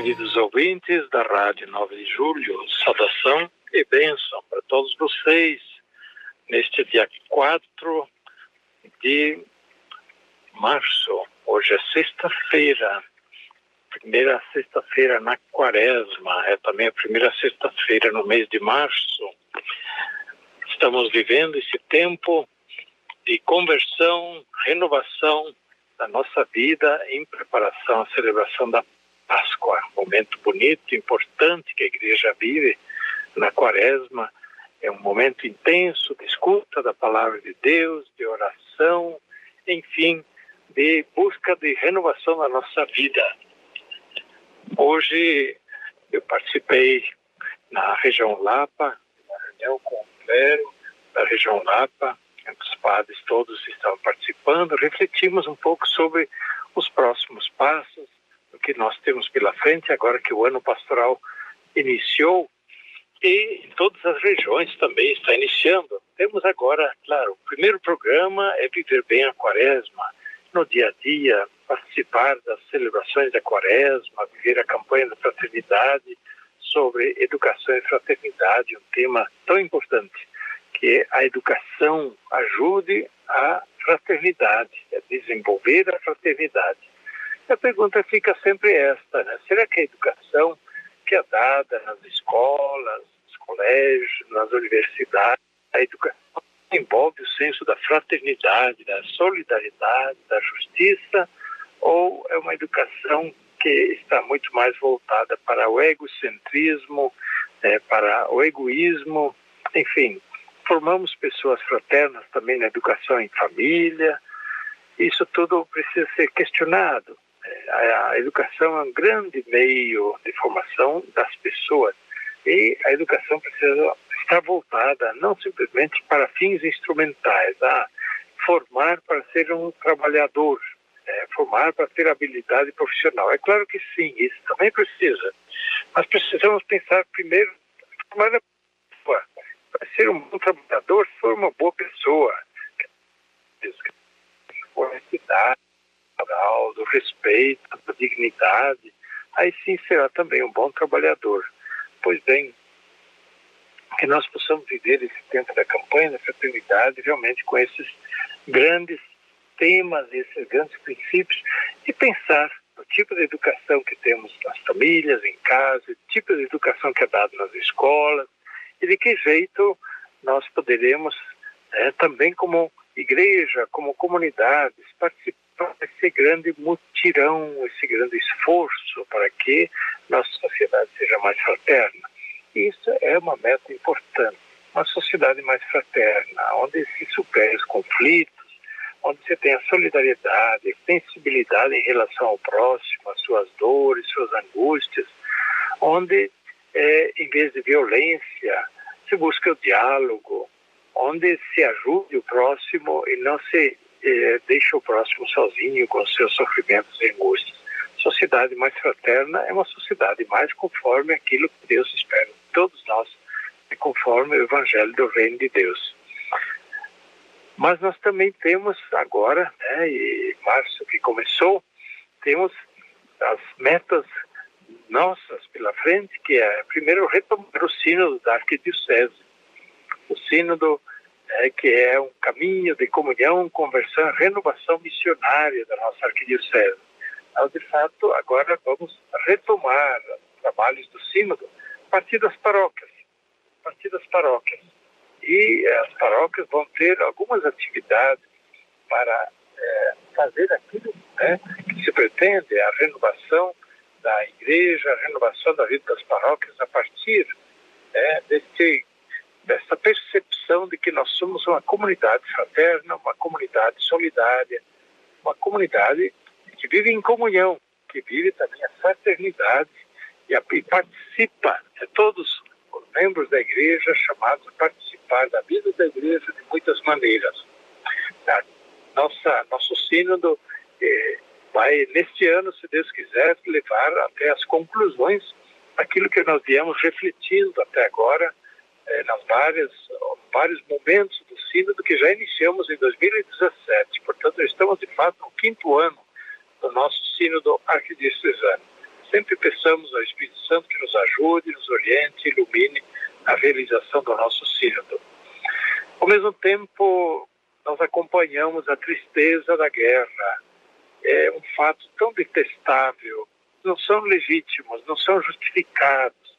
Queridos ouvintes da Rádio 9 de Julho, saudação e bênção para todos vocês neste dia 4 de março. Hoje é sexta-feira, primeira sexta-feira na quaresma, é também a primeira sexta-feira no mês de março. Estamos vivendo esse tempo de conversão, renovação da nossa vida em preparação à celebração da Páscoa. Um momento bonito, importante que a igreja vive na quaresma. É um momento intenso de escuta da palavra de Deus, de oração, enfim, de busca de renovação da nossa vida. Hoje eu participei na região Lapa, uma reunião com o clero da região Lapa, os padres todos estavam participando, refletimos um pouco sobre os próximos passos, que nós temos pela frente, agora que o ano pastoral iniciou, e em todas as regiões também está iniciando. Temos agora, claro, o primeiro programa é viver bem a quaresma, no dia a dia, participar das celebrações da quaresma, viver a campanha da fraternidade sobre educação e fraternidade, um tema tão importante, que a educação ajude a fraternidade, a desenvolver a fraternidade. A pergunta fica sempre esta, né? Será que a educação que é dada nas escolas, nos colégios, nas universidades, a educação envolve o senso da fraternidade, da solidariedade, da justiça, ou é uma educação que está muito mais voltada para o egocentrismo, é, para o egoísmo, enfim, formamos pessoas fraternas também na educação em família. Isso tudo precisa ser questionado. A educação é um grande meio de formação das pessoas e a educação precisa estar voltada não simplesmente para fins instrumentais, a formar para ser um trabalhador, é, formar para ter habilidade profissional. É claro que sim, isso também precisa, mas precisamos pensar primeiro formar a pessoa. Para ser um bom trabalhador, for uma boa pessoa, honestidade, moral, do respeito, da dignidade, aí sim será também um bom trabalhador. Pois bem, que nós possamos viver esse tempo da campanha da fraternidade realmente com esses grandes temas, esses grandes princípios e pensar no tipo de educação que temos nas famílias, em casa, o tipo de educação que é dado nas escolas e de que jeito nós poderemos é, também como igreja, como comunidades, participar esse grande mutirão, esse grande esforço para que nossa sociedade seja mais fraterna. Isso é uma meta importante. Uma sociedade mais fraterna, onde se supere os conflitos, onde você tem a solidariedade, sensibilidade em relação ao próximo, as suas dores, suas angústias, onde, é, em vez de violência, se busca o diálogo, onde se ajude o próximo e não se eh, deixa o próximo sozinho com seus sofrimentos e angústias. Sociedade mais fraterna é uma sociedade mais conforme aquilo que Deus espera de todos nós, é conforme o Evangelho do Reino de Deus. Mas nós também temos agora, né, e março que começou, temos as metas nossas pela frente, que é primeiro retomar o sínodo da arquidiocese, o sínodo é, que é um caminho de comunhão, conversão, renovação missionária da nossa arquidiocese. Então, de fato, agora vamos retomar os trabalhos do sínodo a partir das paróquias, a partir das paróquias. E as paróquias vão ter algumas atividades para é, fazer aquilo né, que se pretende, a renovação da igreja, a renovação da vida das paróquias a partir é, desse dessa percepção de que nós somos uma comunidade fraterna, uma comunidade solidária, uma comunidade que vive em comunhão, que vive também a fraternidade e participa, é, todos os membros da igreja chamados a participar da vida da igreja de muitas maneiras. Tá? Nossa, nosso sínodo eh, vai, neste ano, se Deus quiser, levar até as conclusões aquilo que nós viemos refletindo até agora, eh, nas várias, vários momentos do sínodo que já iniciamos em 2017. Portanto, estamos, de fato, no quinto ano do nosso sínodo arquidiocesano. Sempre peçamos ao Espírito Santo que nos ajude, nos oriente, ilumine a realização do nosso sínodo. Ao mesmo tempo, nós acompanhamos a tristeza da guerra. É um fato tão detestável. Não são legítimos, não são justificados,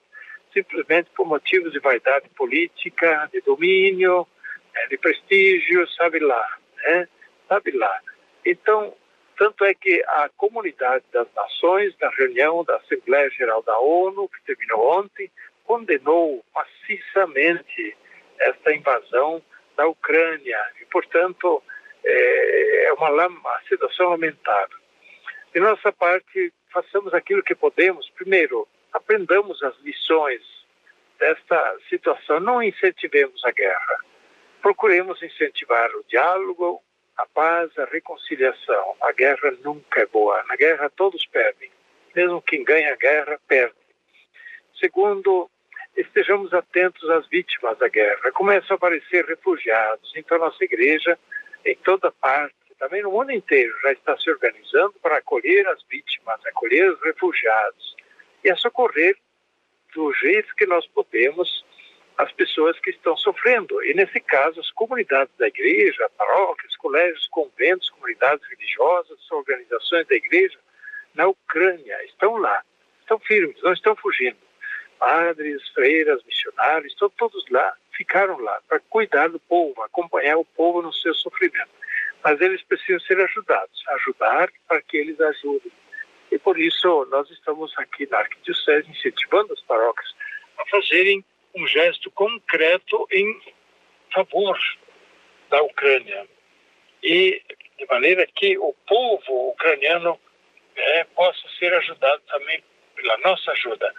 simplesmente por motivos de vaidade política, de domínio, né, de prestígio, sabe lá, né? Sabe lá. Então, tanto é que a comunidade das nações, na reunião da Assembleia Geral da ONU, que terminou ontem, condenou maciçamente esta invasão da Ucrânia. E, portanto, é, é uma, uma situação lamentável. De nossa parte, façamos aquilo que podemos. Primeiro, aprendamos as lições desta situação. Não incentivemos a guerra. Procuremos incentivar o diálogo, a paz, a reconciliação. A guerra nunca é boa. Na guerra todos perdem. Mesmo quem ganha a guerra perde. Segundo, estejamos atentos às vítimas da guerra. Começam a aparecer refugiados. Então, nossa igreja, em toda parte, também no mundo inteiro, já está se organizando para acolher as vítimas, acolher os refugiados e a socorrer do jeito que nós podemos as pessoas que estão sofrendo. E, nesse caso, as comunidades da igreja, paróquias, colégios, conventos, comunidades religiosas, organizações da igreja na Ucrânia estão lá, estão firmes, não estão fugindo. Padres, freiras, missionários, estão todos lá, ficaram lá para cuidar do povo, acompanhar o povo no seu sofrimento. Mas eles precisam ser ajudados, ajudar para que eles ajudem. E por isso nós estamos aqui na Arquidiocese incentivando as paróquias a fazerem um gesto concreto em favor da Ucrânia e de maneira que o povo ucraniano é, possa ser ajudado também pela nossa ajuda.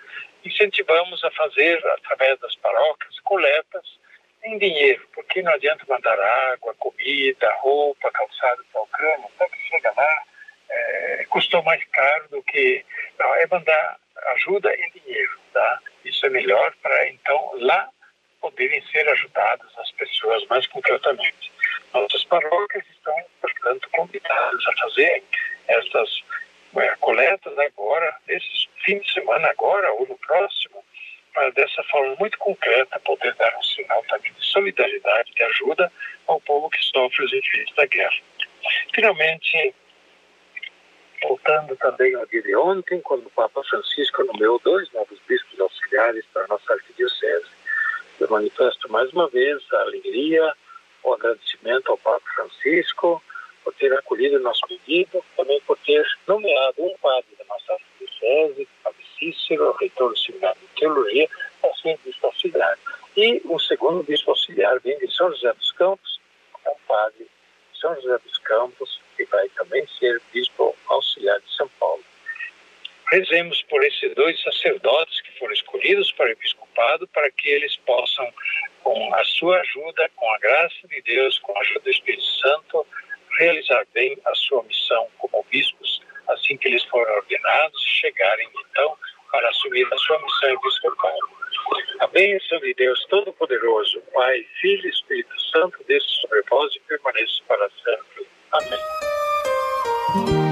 Incentivamos a fazer, através das paróquias, coletas em dinheiro, porque não adianta mandar água, comida, roupa, calçado para a Ucrânia, até que chega lá, é, custou mais caro do que. Não, é mandar ajuda em dinheiro, tá? Isso é melhor para então lá poderem ser ajudadas as pessoas mais concretamente. Nossas paróquias estão, portanto, convidadas a fazer essas é, coletas agora, nesse fim de semana agora ou no próximo, para dessa forma muito concreta poder dar um sinal também de solidariedade, de ajuda ao povo que sofre os efeitos da guerra. Finalmente, voltando também ao dia de ontem, quando o Papa Francisco nomeou dois novos bispos auxiliares para a nossa arquidiocese. Eu manifesto mais uma vez a alegria, o agradecimento ao Papa Francisco por ter acolhido o nosso pedido, também por ter nomeado um padre da nossa arquidiocese, Padre Cícero, reitor do Seminário de Teologia, para ser bispo auxiliar. E um segundo bispo auxiliar vem de São José dos Campos, é um padre São José dos Campos, que vai também ser bispo auxiliar de São Paulo. Rezemos por esses dois sacerdotes que foram escolhidos para o episcopado, para que eles possam, com a sua ajuda, com a graça de Deus, com a ajuda do Espírito Santo, realizar bem a sua missão como bispos, assim que eles forem ordenados e chegarem, então, para assumir a sua missão episcopal. A bênção de Deus Todo-Poderoso, Pai, Filho e Espírito Santo, desça sobre e permaneça para sempre. Amém.